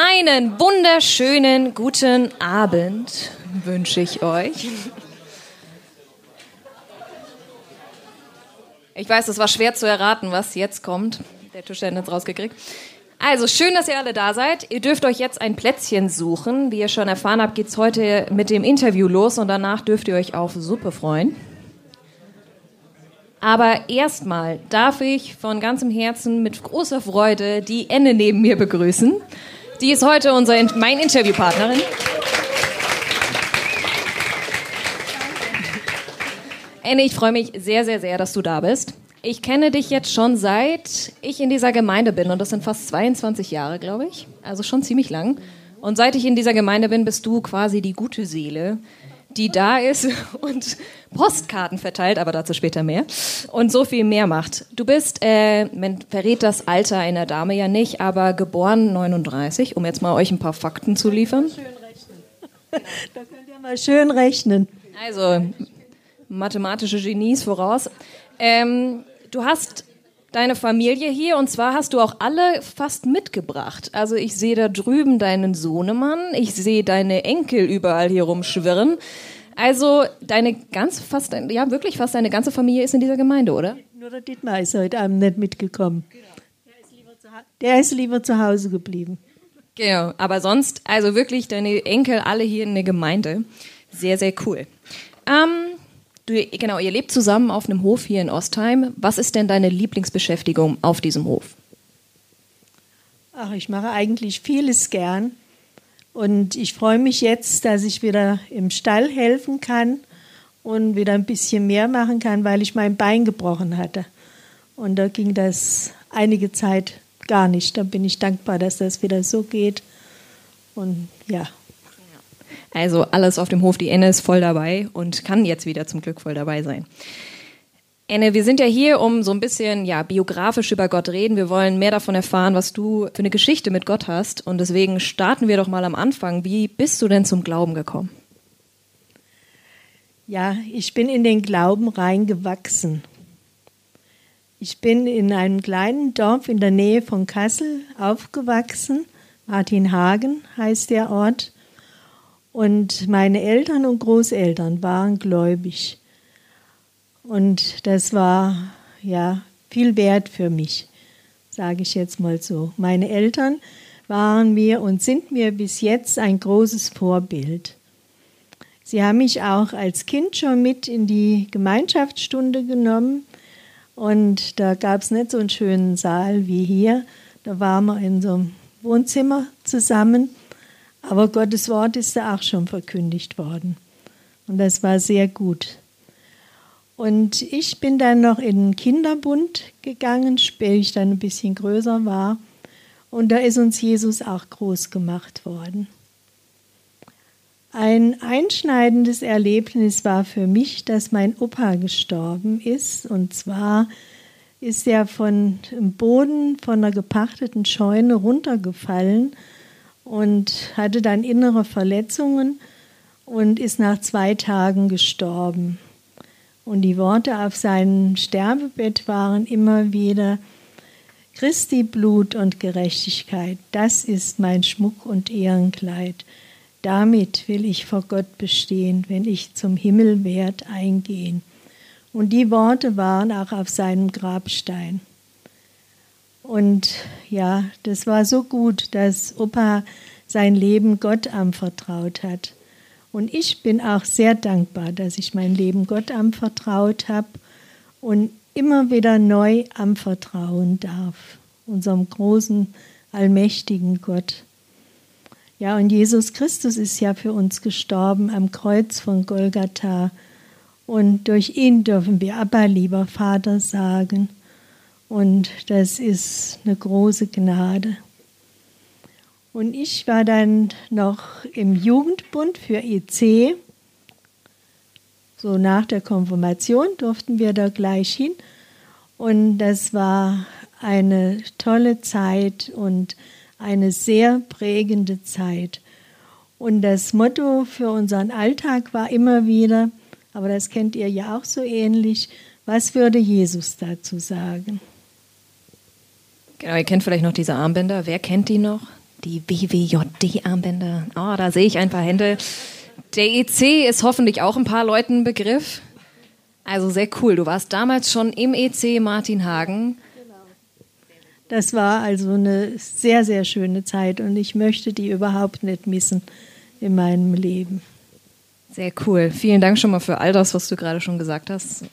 Einen wunderschönen guten Abend wünsche ich euch. Ich weiß, es war schwer zu erraten, was jetzt kommt. Der Tischler hat rausgekriegt. Also schön, dass ihr alle da seid. Ihr dürft euch jetzt ein Plätzchen suchen. Wie ihr schon erfahren habt, geht es heute mit dem Interview los und danach dürft ihr euch auf Suppe freuen. Aber erstmal darf ich von ganzem Herzen mit großer Freude die Enne neben mir begrüßen. Die ist heute unser, mein Interviewpartnerin. Enne, ich freue mich sehr, sehr, sehr, dass du da bist. Ich kenne dich jetzt schon seit ich in dieser Gemeinde bin und das sind fast 22 Jahre, glaube ich. Also schon ziemlich lang. Und seit ich in dieser Gemeinde bin, bist du quasi die gute Seele, die da ist und Postkarten verteilt, aber dazu später mehr. Und so viel mehr macht. Du bist, äh, man verrät das Alter einer Dame ja nicht, aber geboren 39, um jetzt mal euch ein paar Fakten zu liefern. Schön rechnen. Da könnt ihr mal schön rechnen. Also, mathematische Genies voraus. Ähm, du hast deine Familie hier und zwar hast du auch alle fast mitgebracht. Also ich sehe da drüben deinen Sohnemann, ich sehe deine Enkel überall hier rumschwirren. Also deine ganze, fast, ja wirklich fast deine ganze Familie ist in dieser Gemeinde, oder? Nur der Dietmar ist heute Abend nicht mitgekommen. Der ist lieber zu, der ist lieber zu Hause geblieben. Genau, aber sonst, also wirklich deine Enkel alle hier in der Gemeinde. Sehr, sehr cool. Ähm, Du, genau, ihr lebt zusammen auf einem Hof hier in Ostheim. Was ist denn deine Lieblingsbeschäftigung auf diesem Hof? Ach, ich mache eigentlich vieles gern. Und ich freue mich jetzt, dass ich wieder im Stall helfen kann und wieder ein bisschen mehr machen kann, weil ich mein Bein gebrochen hatte. Und da ging das einige Zeit gar nicht. Da bin ich dankbar, dass das wieder so geht. Und ja, also alles auf dem Hof, die Enne ist voll dabei und kann jetzt wieder zum Glück voll dabei sein. Enne, wir sind ja hier, um so ein bisschen ja, biografisch über Gott reden. Wir wollen mehr davon erfahren, was du für eine Geschichte mit Gott hast. Und deswegen starten wir doch mal am Anfang. Wie bist du denn zum Glauben gekommen? Ja, ich bin in den Glauben reingewachsen. Ich bin in einem kleinen Dorf in der Nähe von Kassel aufgewachsen. Martinhagen heißt der Ort. Und meine Eltern und Großeltern waren gläubig. Und das war ja viel wert für mich, sage ich jetzt mal so. Meine Eltern waren mir und sind mir bis jetzt ein großes Vorbild. Sie haben mich auch als Kind schon mit in die Gemeinschaftsstunde genommen. Und da gab es nicht so einen schönen Saal wie hier. Da waren wir in so einem Wohnzimmer zusammen. Aber Gottes Wort ist da auch schon verkündigt worden. Und das war sehr gut. Und ich bin dann noch in den Kinderbund gegangen, später ich dann ein bisschen größer war. Und da ist uns Jesus auch groß gemacht worden. Ein einschneidendes Erlebnis war für mich, dass mein Opa gestorben ist. Und zwar ist er von dem Boden von einer gepachteten Scheune runtergefallen und hatte dann innere Verletzungen und ist nach zwei Tagen gestorben. Und die Worte auf seinem Sterbebett waren immer wieder, Christi Blut und Gerechtigkeit, das ist mein Schmuck und Ehrenkleid. Damit will ich vor Gott bestehen, wenn ich zum Himmel werd eingehen. Und die Worte waren auch auf seinem Grabstein. Und ja, das war so gut, dass Opa sein Leben Gott anvertraut hat. Und ich bin auch sehr dankbar, dass ich mein Leben Gott anvertraut habe und immer wieder neu anvertrauen darf, unserem großen, allmächtigen Gott. Ja, und Jesus Christus ist ja für uns gestorben am Kreuz von Golgatha. Und durch ihn dürfen wir Abba, lieber Vater, sagen. Und das ist eine große Gnade. Und ich war dann noch im Jugendbund für EC. So nach der Konfirmation durften wir da gleich hin. Und das war eine tolle Zeit und eine sehr prägende Zeit. Und das Motto für unseren Alltag war immer wieder, aber das kennt ihr ja auch so ähnlich, was würde Jesus dazu sagen? Genau, ihr kennt vielleicht noch diese Armbänder. Wer kennt die noch? Die WWJD-Armbänder. Oh, da sehe ich ein paar Hände. Der EC ist hoffentlich auch ein paar Leuten Begriff. Also sehr cool. Du warst damals schon im EC Martin Hagen. Das war also eine sehr, sehr schöne Zeit und ich möchte die überhaupt nicht missen in meinem Leben. Sehr cool. Vielen Dank schon mal für all das, was du gerade schon gesagt hast.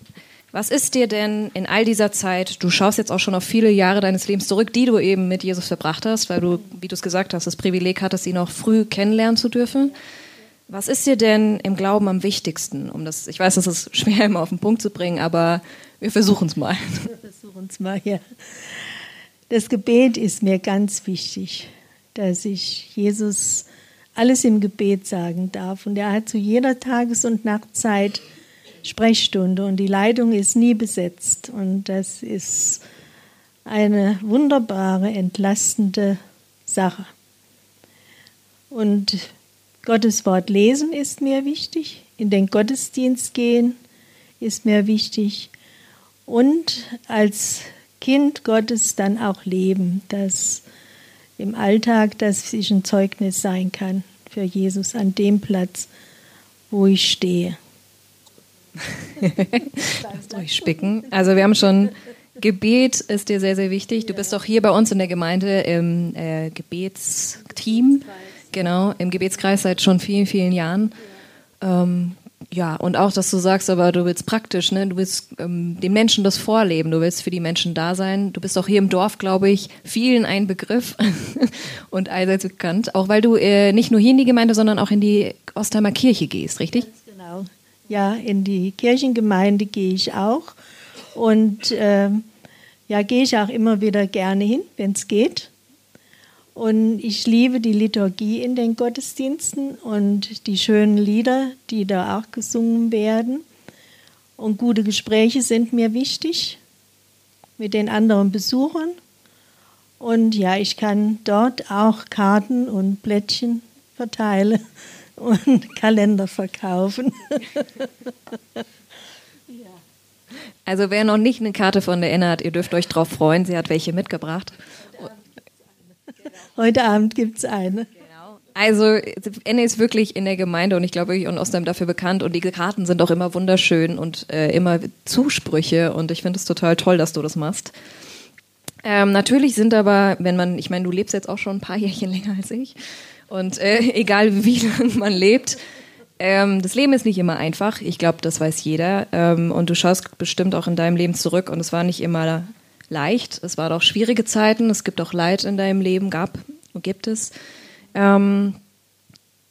Was ist dir denn in all dieser Zeit, du schaust jetzt auch schon auf viele Jahre deines Lebens zurück, die du eben mit Jesus verbracht hast, weil du, wie du es gesagt hast, das Privileg hattest, ihn auch früh kennenlernen zu dürfen. Was ist dir denn im Glauben am wichtigsten? Um das, ich weiß, das ist schwer immer auf den Punkt zu bringen, aber wir versuchen es mal. Wir versuchen es mal, ja. Das Gebet ist mir ganz wichtig, dass ich Jesus alles im Gebet sagen darf. Und er hat zu jeder Tages- und Nachtzeit Sprechstunde und die Leitung ist nie besetzt. Und das ist eine wunderbare, entlastende Sache. Und Gottes Wort lesen ist mir wichtig, in den Gottesdienst gehen ist mir wichtig und als Kind Gottes dann auch leben, dass im Alltag, dass ich ein Zeugnis sein kann für Jesus an dem Platz, wo ich stehe. Durchspicken. Also wir haben schon Gebet ist dir sehr, sehr wichtig. Du bist auch hier bei uns in der Gemeinde im äh, Gebetsteam. Genau, im Gebetskreis seit schon vielen, vielen Jahren. Ähm, ja, und auch, dass du sagst, aber du willst praktisch, ne? Du willst ähm, den Menschen das vorleben, du willst für die Menschen da sein. Du bist auch hier im Dorf, glaube ich, vielen ein Begriff und allseits bekannt, auch weil du äh, nicht nur hier in die Gemeinde, sondern auch in die Ostheimer Kirche gehst, richtig? Genau. Ja, in die Kirchengemeinde gehe ich auch. Und äh, ja, gehe ich auch immer wieder gerne hin, wenn es geht. Und ich liebe die Liturgie in den Gottesdiensten und die schönen Lieder, die da auch gesungen werden. Und gute Gespräche sind mir wichtig mit den anderen Besuchern. Und ja, ich kann dort auch Karten und Blättchen verteilen und Kalender verkaufen. Also wer noch nicht eine Karte von der Enne hat, ihr dürft euch drauf freuen, sie hat welche mitgebracht. Heute Abend gibt es eine. Genau. Also Enne ist wirklich in der Gemeinde und ich glaube ich und Ostheim dafür bekannt und die Karten sind auch immer wunderschön und äh, immer Zusprüche und ich finde es total toll, dass du das machst. Ähm, natürlich sind aber, wenn man, ich meine, du lebst jetzt auch schon ein paar Jährchen länger als ich und äh, egal wie lange man lebt, ähm, das Leben ist nicht immer einfach. Ich glaube, das weiß jeder. Ähm, und du schaust bestimmt auch in deinem Leben zurück und es war nicht immer leicht. Es waren auch schwierige Zeiten. Es gibt auch Leid in deinem Leben, gab und gibt es. Ähm,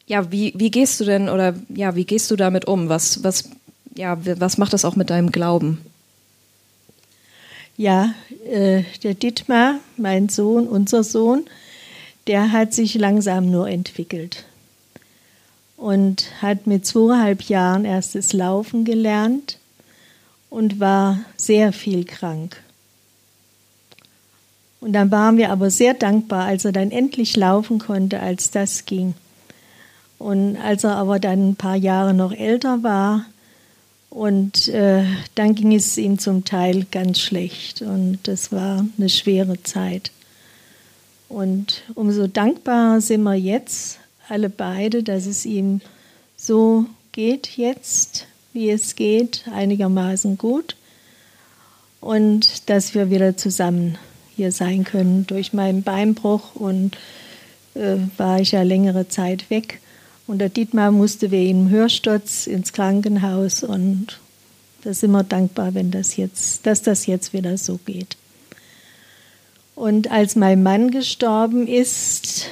ja, wie, wie gehst du denn oder ja, wie gehst du damit um? Was, was, ja, was macht das auch mit deinem Glauben? Ja, äh, der Dietmar, mein Sohn, unser Sohn, der hat sich langsam nur entwickelt und hat mit zweieinhalb Jahren erst das Laufen gelernt und war sehr viel krank. Und dann waren wir aber sehr dankbar, als er dann endlich laufen konnte, als das ging. Und als er aber dann ein paar Jahre noch älter war, und äh, dann ging es ihm zum Teil ganz schlecht. Und das war eine schwere Zeit. Und umso dankbarer sind wir jetzt, alle beide, dass es ihm so geht jetzt, wie es geht, einigermaßen gut. Und dass wir wieder zusammen hier sein können. Durch meinen Beinbruch und äh, war ich ja längere Zeit weg. Und der Dietmar musste wegen Hörsturz ins Krankenhaus und da sind wir dankbar, wenn das jetzt, dass das jetzt wieder so geht. Und als mein Mann gestorben ist,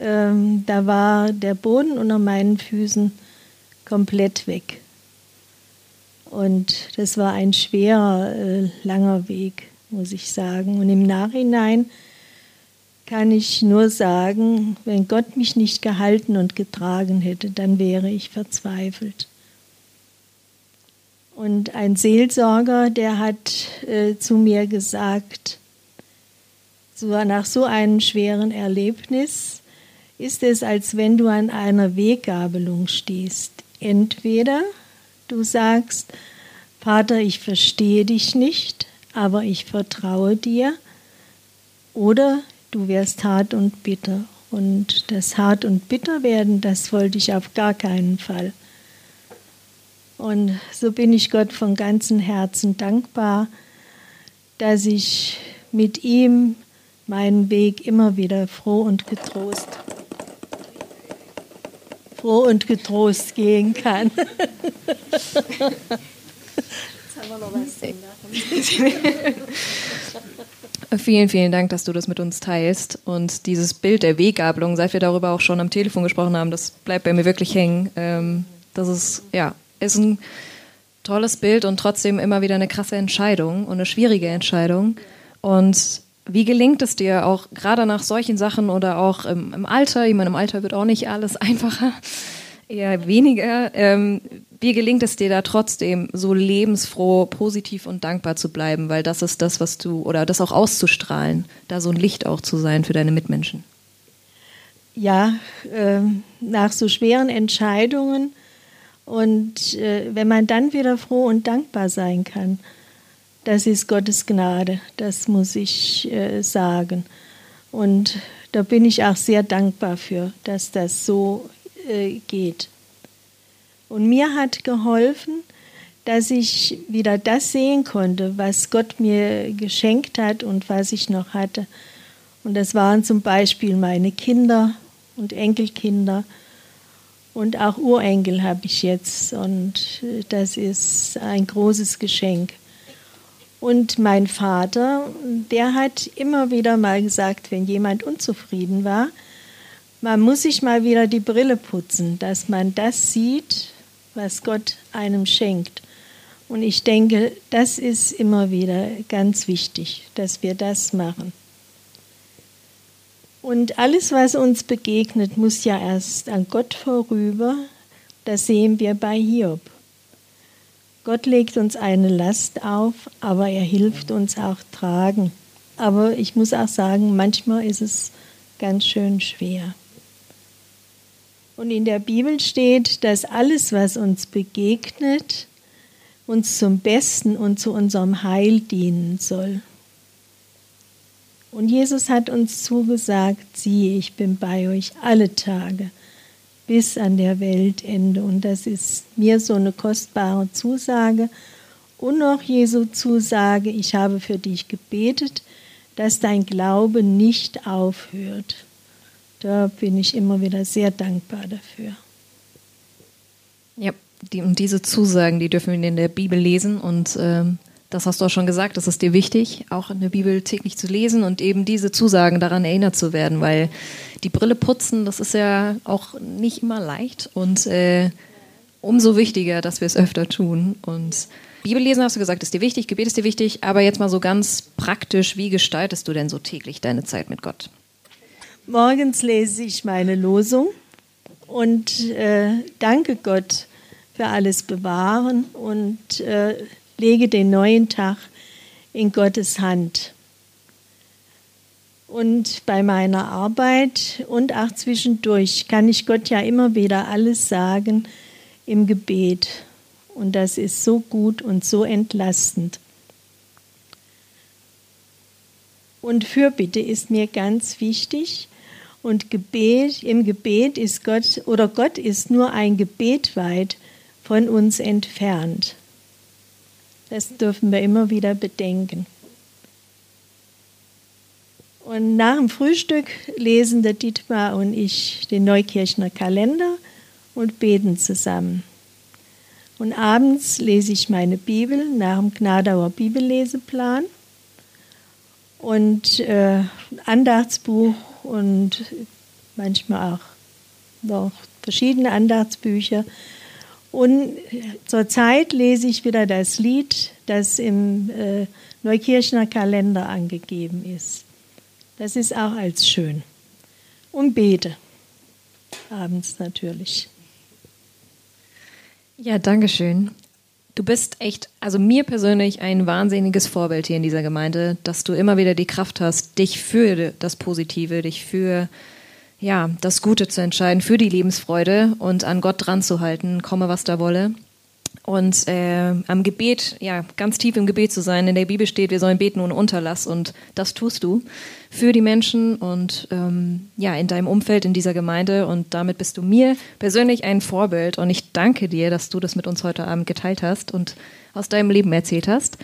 ähm, da war der Boden unter meinen Füßen komplett weg. Und das war ein schwerer, äh, langer Weg muss ich sagen. Und im Nachhinein kann ich nur sagen, wenn Gott mich nicht gehalten und getragen hätte, dann wäre ich verzweifelt. Und ein Seelsorger, der hat äh, zu mir gesagt, nach so einem schweren Erlebnis ist es, als wenn du an einer Weggabelung stehst. Entweder du sagst, Vater, ich verstehe dich nicht, aber ich vertraue dir. Oder du wirst hart und bitter Und das hart und bitter werden, das wollte ich auf gar keinen Fall. Und so bin ich Gott von ganzem Herzen dankbar, dass ich mit ihm meinen Weg immer wieder froh und getrost, froh und getrost gehen kann. Jetzt haben wir noch was Vielen, vielen Dank, dass du das mit uns teilst. Und dieses Bild der Weggabelung, seit wir darüber auch schon am Telefon gesprochen haben, das bleibt bei mir wirklich hängen. Ähm, das ist, ja, ist ein tolles Bild und trotzdem immer wieder eine krasse Entscheidung und eine schwierige Entscheidung. Und wie gelingt es dir auch gerade nach solchen Sachen oder auch im, im Alter? Ich meine, im Alter wird auch nicht alles einfacher, eher weniger. Ähm, wie gelingt es dir da trotzdem so lebensfroh, positiv und dankbar zu bleiben? Weil das ist das, was du, oder das auch auszustrahlen, da so ein Licht auch zu sein für deine Mitmenschen. Ja, äh, nach so schweren Entscheidungen und äh, wenn man dann wieder froh und dankbar sein kann, das ist Gottes Gnade, das muss ich äh, sagen. Und da bin ich auch sehr dankbar für, dass das so äh, geht. Und mir hat geholfen, dass ich wieder das sehen konnte, was Gott mir geschenkt hat und was ich noch hatte. Und das waren zum Beispiel meine Kinder und Enkelkinder und auch Urenkel habe ich jetzt und das ist ein großes Geschenk. Und mein Vater, der hat immer wieder mal gesagt, wenn jemand unzufrieden war, man muss sich mal wieder die Brille putzen, dass man das sieht, was Gott einem schenkt. Und ich denke, das ist immer wieder ganz wichtig, dass wir das machen. Und alles, was uns begegnet, muss ja erst an Gott vorüber. Das sehen wir bei Hiob. Gott legt uns eine Last auf, aber er hilft uns auch tragen. Aber ich muss auch sagen, manchmal ist es ganz schön schwer. Und in der Bibel steht, dass alles, was uns begegnet, uns zum Besten und zu unserem Heil dienen soll. Und Jesus hat uns zugesagt, siehe, ich bin bei euch alle Tage bis an der Weltende. Und das ist mir so eine kostbare Zusage. Und noch Jesu Zusage, ich habe für dich gebetet, dass dein Glaube nicht aufhört. Da bin ich immer wieder sehr dankbar dafür. Ja, die, und diese Zusagen, die dürfen wir in der Bibel lesen und ähm das hast du auch schon gesagt, das ist dir wichtig, auch in der Bibel täglich zu lesen und eben diese Zusagen daran erinnert zu werden, weil die Brille putzen, das ist ja auch nicht immer leicht und äh, umso wichtiger, dass wir es öfter tun. Und Bibel lesen hast du gesagt, ist dir wichtig, Gebet ist dir wichtig, aber jetzt mal so ganz praktisch, wie gestaltest du denn so täglich deine Zeit mit Gott? Morgens lese ich meine Losung und äh, danke Gott für alles Bewahren und äh, lege den neuen Tag in Gottes Hand. Und bei meiner Arbeit und auch zwischendurch kann ich Gott ja immer wieder alles sagen im Gebet. Und das ist so gut und so entlastend. Und Fürbitte ist mir ganz wichtig. Und Gebet, im Gebet ist Gott, oder Gott ist nur ein Gebet weit von uns entfernt. Das dürfen wir immer wieder bedenken. Und nach dem Frühstück lesen der Dietmar und ich den Neukirchner Kalender und beten zusammen. Und abends lese ich meine Bibel nach dem Gnadauer Bibelleseplan und äh, Andachtsbuch und manchmal auch noch verschiedene Andachtsbücher und zurzeit lese ich wieder das Lied, das im äh, Neukirchner Kalender angegeben ist. Das ist auch als schön. Und bete. Abends natürlich. Ja, danke schön. Du bist echt, also mir persönlich ein wahnsinniges Vorbild hier in dieser Gemeinde, dass du immer wieder die Kraft hast, dich für das Positive, dich für ja, das Gute zu entscheiden, für die Lebensfreude und an Gott dran zu halten, komme was da wolle. und äh, am Gebet, ja, ganz tief im Gebet zu sein. In der Bibel steht, wir sollen beten ohne Unterlass und das tust du für die Menschen und ähm, ja, in deinem Umfeld, in dieser Gemeinde und damit bist du mir persönlich ein Vorbild und ich danke dir, dass du das mit uns heute Abend geteilt hast und aus deinem Leben erzählt hast.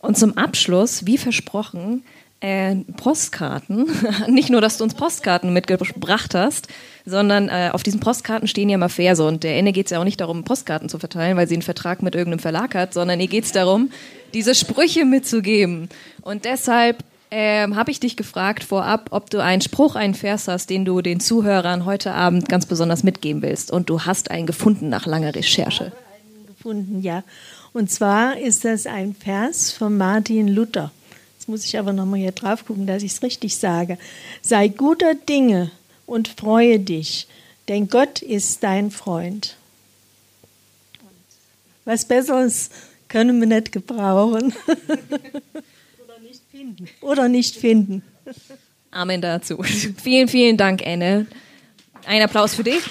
Und zum Abschluss, wie versprochen, äh, Postkarten. Nicht nur, dass du uns Postkarten mitgebracht hast, sondern äh, auf diesen Postkarten stehen ja mal Verse. Und der Ende geht es ja auch nicht darum, Postkarten zu verteilen, weil sie einen Vertrag mit irgendeinem Verlag hat, sondern ihr geht es darum, diese Sprüche mitzugeben. Und deshalb ähm, habe ich dich gefragt vorab, ob du einen Spruch, einen Vers hast, den du den Zuhörern heute Abend ganz besonders mitgeben willst. Und du hast einen gefunden nach langer Recherche. Ich habe einen gefunden, ja. Und zwar ist das ein Vers von Martin Luther. Jetzt muss ich aber nochmal hier drauf gucken, dass ich es richtig sage. Sei guter Dinge und freue dich, denn Gott ist dein Freund. Was Besseres können wir nicht gebrauchen. Oder nicht finden. Oder nicht finden. Amen dazu. Vielen, vielen Dank, Anne. Ein Applaus für dich.